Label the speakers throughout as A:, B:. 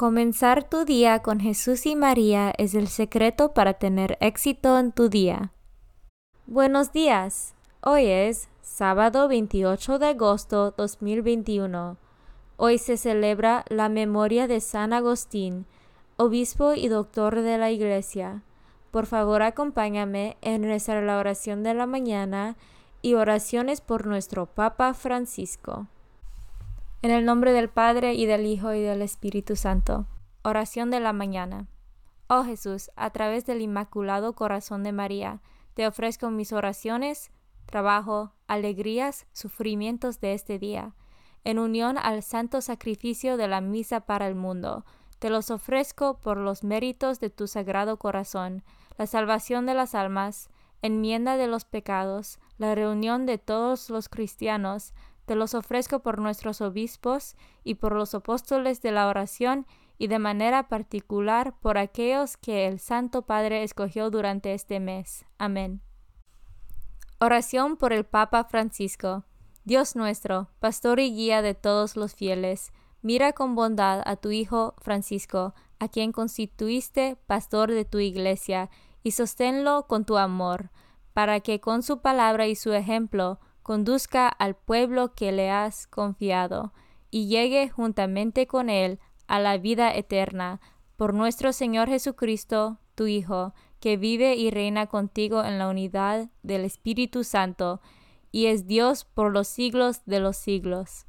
A: Comenzar tu día con Jesús y María es el secreto para tener éxito en tu día. Buenos días. Hoy es sábado 28 de agosto 2021. Hoy se celebra la memoria de San Agustín, obispo y doctor de la Iglesia. Por favor, acompáñame en rezar la oración de la mañana y oraciones por nuestro Papa Francisco. En el nombre del Padre y del Hijo y del Espíritu Santo. Oración de la mañana. Oh Jesús, a través del Inmaculado Corazón de María, te ofrezco mis oraciones, trabajo, alegrías, sufrimientos de este día, en unión al santo sacrificio de la misa para el mundo. Te los ofrezco por los méritos de tu sagrado corazón, la salvación de las almas, enmienda de los pecados, la reunión de todos los cristianos, te los ofrezco por nuestros obispos y por los apóstoles de la oración y de manera particular por aquellos que el Santo Padre escogió durante este mes. Amén. Oración por el Papa Francisco. Dios nuestro, pastor y guía de todos los fieles, mira con bondad a tu Hijo Francisco, a quien constituiste pastor de tu iglesia, y sosténlo con tu amor, para que con su palabra y su ejemplo conduzca al pueblo que le has confiado, y llegue juntamente con él a la vida eterna, por nuestro Señor Jesucristo, tu Hijo, que vive y reina contigo en la unidad del Espíritu Santo, y es Dios por los siglos de los siglos.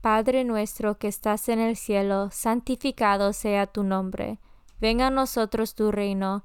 A: Padre nuestro que estás en el cielo, santificado sea tu nombre. Venga a nosotros tu reino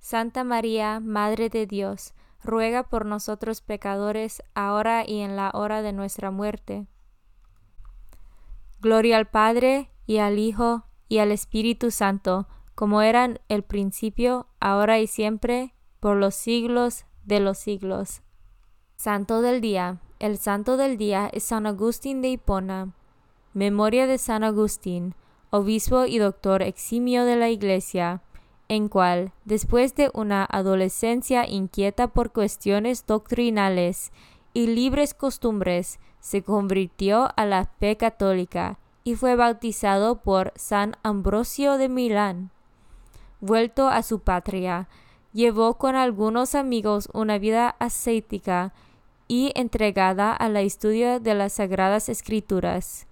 A: Santa María, Madre de Dios, ruega por nosotros pecadores, ahora y en la hora de nuestra muerte. Gloria al Padre, y al Hijo, y al Espíritu Santo, como eran el principio, ahora y siempre, por los siglos de los siglos. Santo del Día. El Santo del Día es San Agustín de Hipona. Memoria de San Agustín, obispo y doctor eximio de la Iglesia en cual, después de una adolescencia inquieta por cuestiones doctrinales y libres costumbres, se convirtió a la fe católica y fue bautizado por San Ambrosio de Milán. Vuelto a su patria, llevó con algunos amigos una vida ascética y entregada al estudio de las Sagradas Escrituras.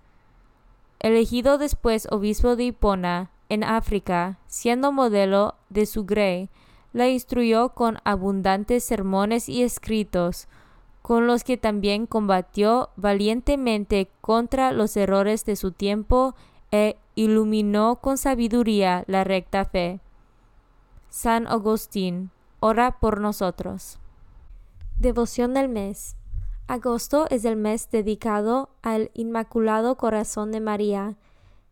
A: Elegido después obispo de Hipona, en África, siendo modelo de su grey, la instruyó con abundantes sermones y escritos, con los que también combatió valientemente contra los errores de su tiempo e iluminó con sabiduría la recta fe. San Agustín, ora por nosotros. Devoción del mes. Agosto es el mes dedicado al Inmaculado Corazón de María,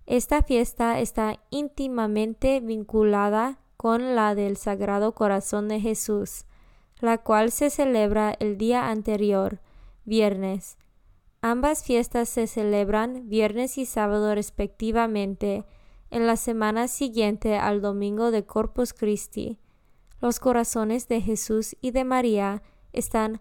A: esta fiesta está íntimamente vinculada con la del Sagrado Corazón de Jesús, la cual se celebra el día anterior, viernes. Ambas fiestas se celebran viernes y sábado respectivamente, en la semana siguiente al domingo de Corpus Christi. Los corazones de Jesús y de María están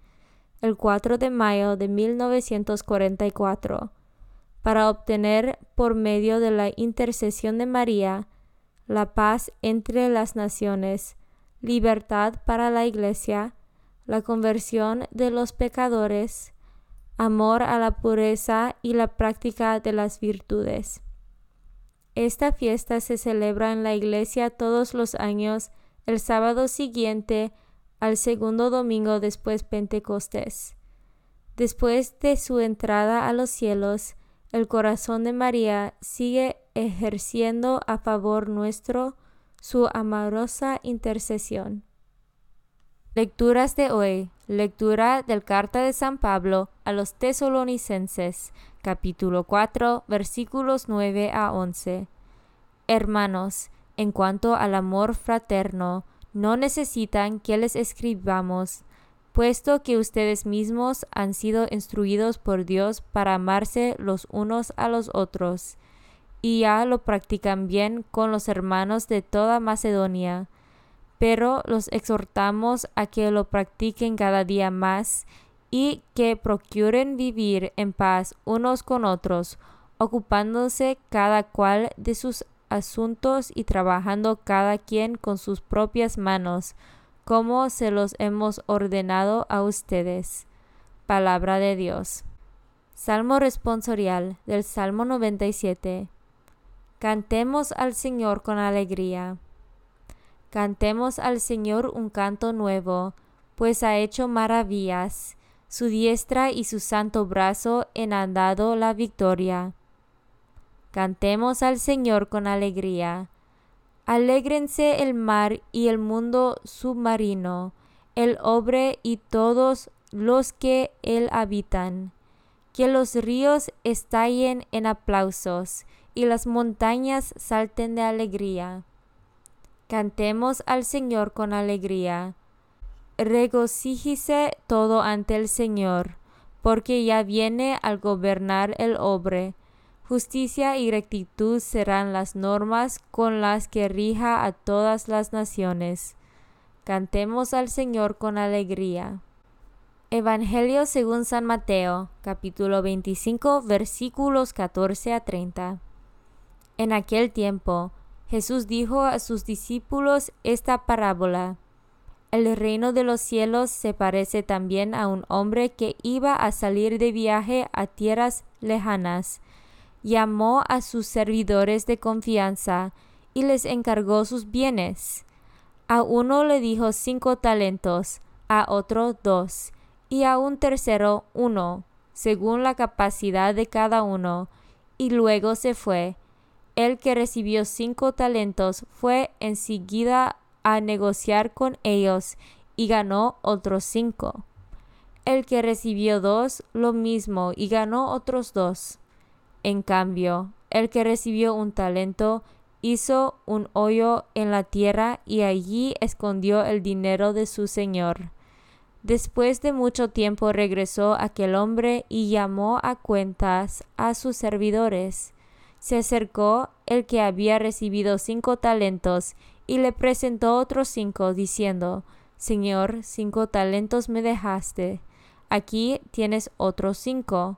A: el 4 de mayo de 1944 para obtener por medio de la intercesión de María la paz entre las naciones, libertad para la Iglesia, la conversión de los pecadores, amor a la pureza y la práctica de las virtudes. Esta fiesta se celebra en la iglesia todos los años el sábado siguiente al segundo domingo después Pentecostés. Después de su entrada a los cielos, el corazón de María sigue ejerciendo a favor nuestro su amorosa intercesión. Lecturas de hoy. Lectura del Carta de San Pablo a los Tesalonicenses, capítulo 4, versículos 9 a 11. Hermanos, en cuanto al amor fraterno, no necesitan que les escribamos, puesto que ustedes mismos han sido instruidos por Dios para amarse los unos a los otros, y ya lo practican bien con los hermanos de toda Macedonia. Pero los exhortamos a que lo practiquen cada día más y que procuren vivir en paz unos con otros, ocupándose cada cual de sus asuntos y trabajando cada quien con sus propias manos, como se los hemos ordenado a ustedes. Palabra de Dios. Salmo responsorial del Salmo 97. Cantemos al Señor con alegría. Cantemos al Señor un canto nuevo, pues ha hecho maravillas. Su diestra y su santo brazo han dado la victoria. Cantemos al Señor con alegría. Alégrense el mar y el mundo submarino, el obre y todos los que él habitan. Que los ríos estallen en aplausos y las montañas salten de alegría. Cantemos al Señor con alegría. Regocíjese todo ante el Señor, porque ya viene al gobernar el obre Justicia y rectitud serán las normas con las que rija a todas las naciones. Cantemos al Señor con alegría. Evangelio según San Mateo, capítulo 25, versículos 14 a 30. En aquel tiempo, Jesús dijo a sus discípulos esta parábola. El reino de los cielos se parece también a un hombre que iba a salir de viaje a tierras lejanas llamó a sus servidores de confianza y les encargó sus bienes. A uno le dijo cinco talentos, a otro dos, y a un tercero uno, según la capacidad de cada uno, y luego se fue. El que recibió cinco talentos fue enseguida a negociar con ellos y ganó otros cinco. El que recibió dos, lo mismo, y ganó otros dos. En cambio, el que recibió un talento hizo un hoyo en la tierra y allí escondió el dinero de su señor. Después de mucho tiempo regresó aquel hombre y llamó a cuentas a sus servidores. Se acercó el que había recibido cinco talentos y le presentó otros cinco, diciendo, Señor, cinco talentos me dejaste. Aquí tienes otros cinco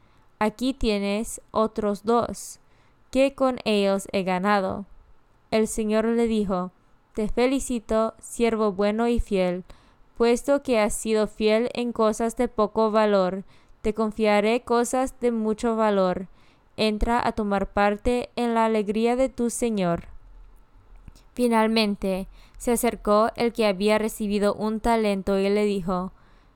A: aquí tienes otros dos, que con ellos he ganado. El Señor le dijo, Te felicito, siervo bueno y fiel, puesto que has sido fiel en cosas de poco valor, te confiaré cosas de mucho valor. Entra a tomar parte en la alegría de tu Señor. Finalmente se acercó el que había recibido un talento y le dijo,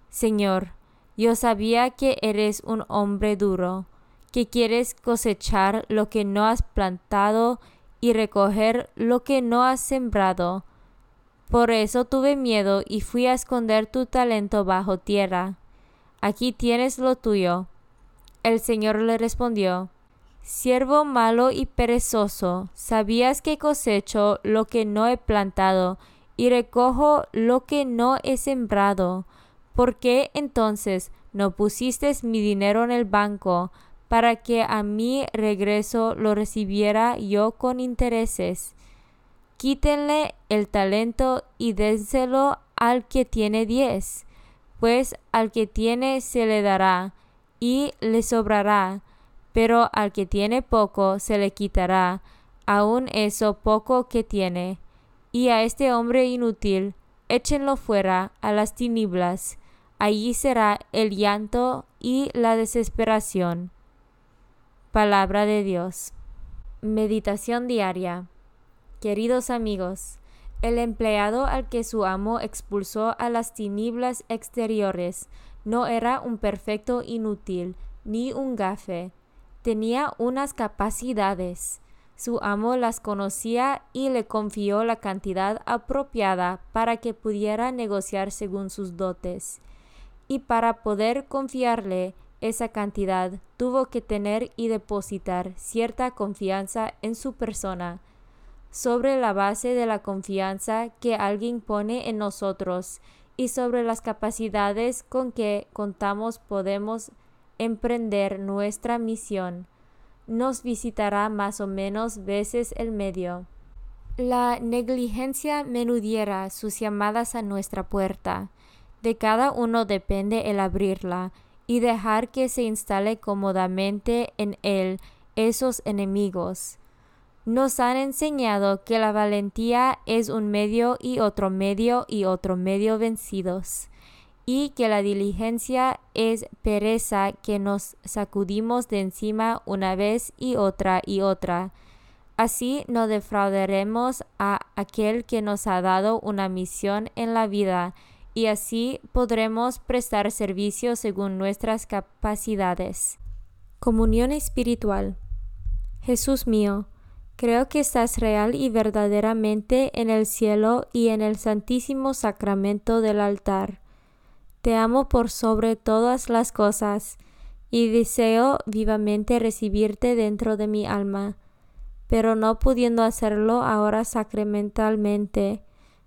A: Señor, yo sabía que eres un hombre duro, que quieres cosechar lo que no has plantado y recoger lo que no has sembrado. Por eso tuve miedo y fui a esconder tu talento bajo tierra. Aquí tienes lo tuyo. El Señor le respondió, Siervo malo y perezoso, sabías que cosecho lo que no he plantado y recojo lo que no he sembrado. ¿Por qué entonces no pusiste mi dinero en el banco para que a mi regreso lo recibiera yo con intereses? quítenle el talento y dénselo al que tiene diez, pues al que tiene se le dará y le sobrará, pero al que tiene poco se le quitará, aun eso poco que tiene. Y a este hombre inútil, échenlo fuera a las tinieblas, allí será el llanto y la desesperación. Palabra de Dios. Meditación diaria. Queridos amigos, el empleado al que su amo expulsó a las tinieblas exteriores no era un perfecto inútil ni un gafe. Tenía unas capacidades. Su amo las conocía y le confió la cantidad apropiada para que pudiera negociar según sus dotes. Y para poder confiarle esa cantidad tuvo que tener y depositar cierta confianza en su persona, sobre la base de la confianza que alguien pone en nosotros y sobre las capacidades con que contamos podemos emprender nuestra misión. Nos visitará más o menos veces el medio. La negligencia menudiera sus llamadas a nuestra puerta. De cada uno depende el abrirla y dejar que se instale cómodamente en él esos enemigos. Nos han enseñado que la valentía es un medio y otro medio y otro medio vencidos, y que la diligencia es pereza que nos sacudimos de encima una vez y otra y otra. Así no defraudaremos a aquel que nos ha dado una misión en la vida, y así podremos prestar servicio según nuestras capacidades. Comunión espiritual. Jesús mío, creo que estás real y verdaderamente en el cielo y en el santísimo sacramento del altar. Te amo por sobre todas las cosas, y deseo vivamente recibirte dentro de mi alma, pero no pudiendo hacerlo ahora sacramentalmente,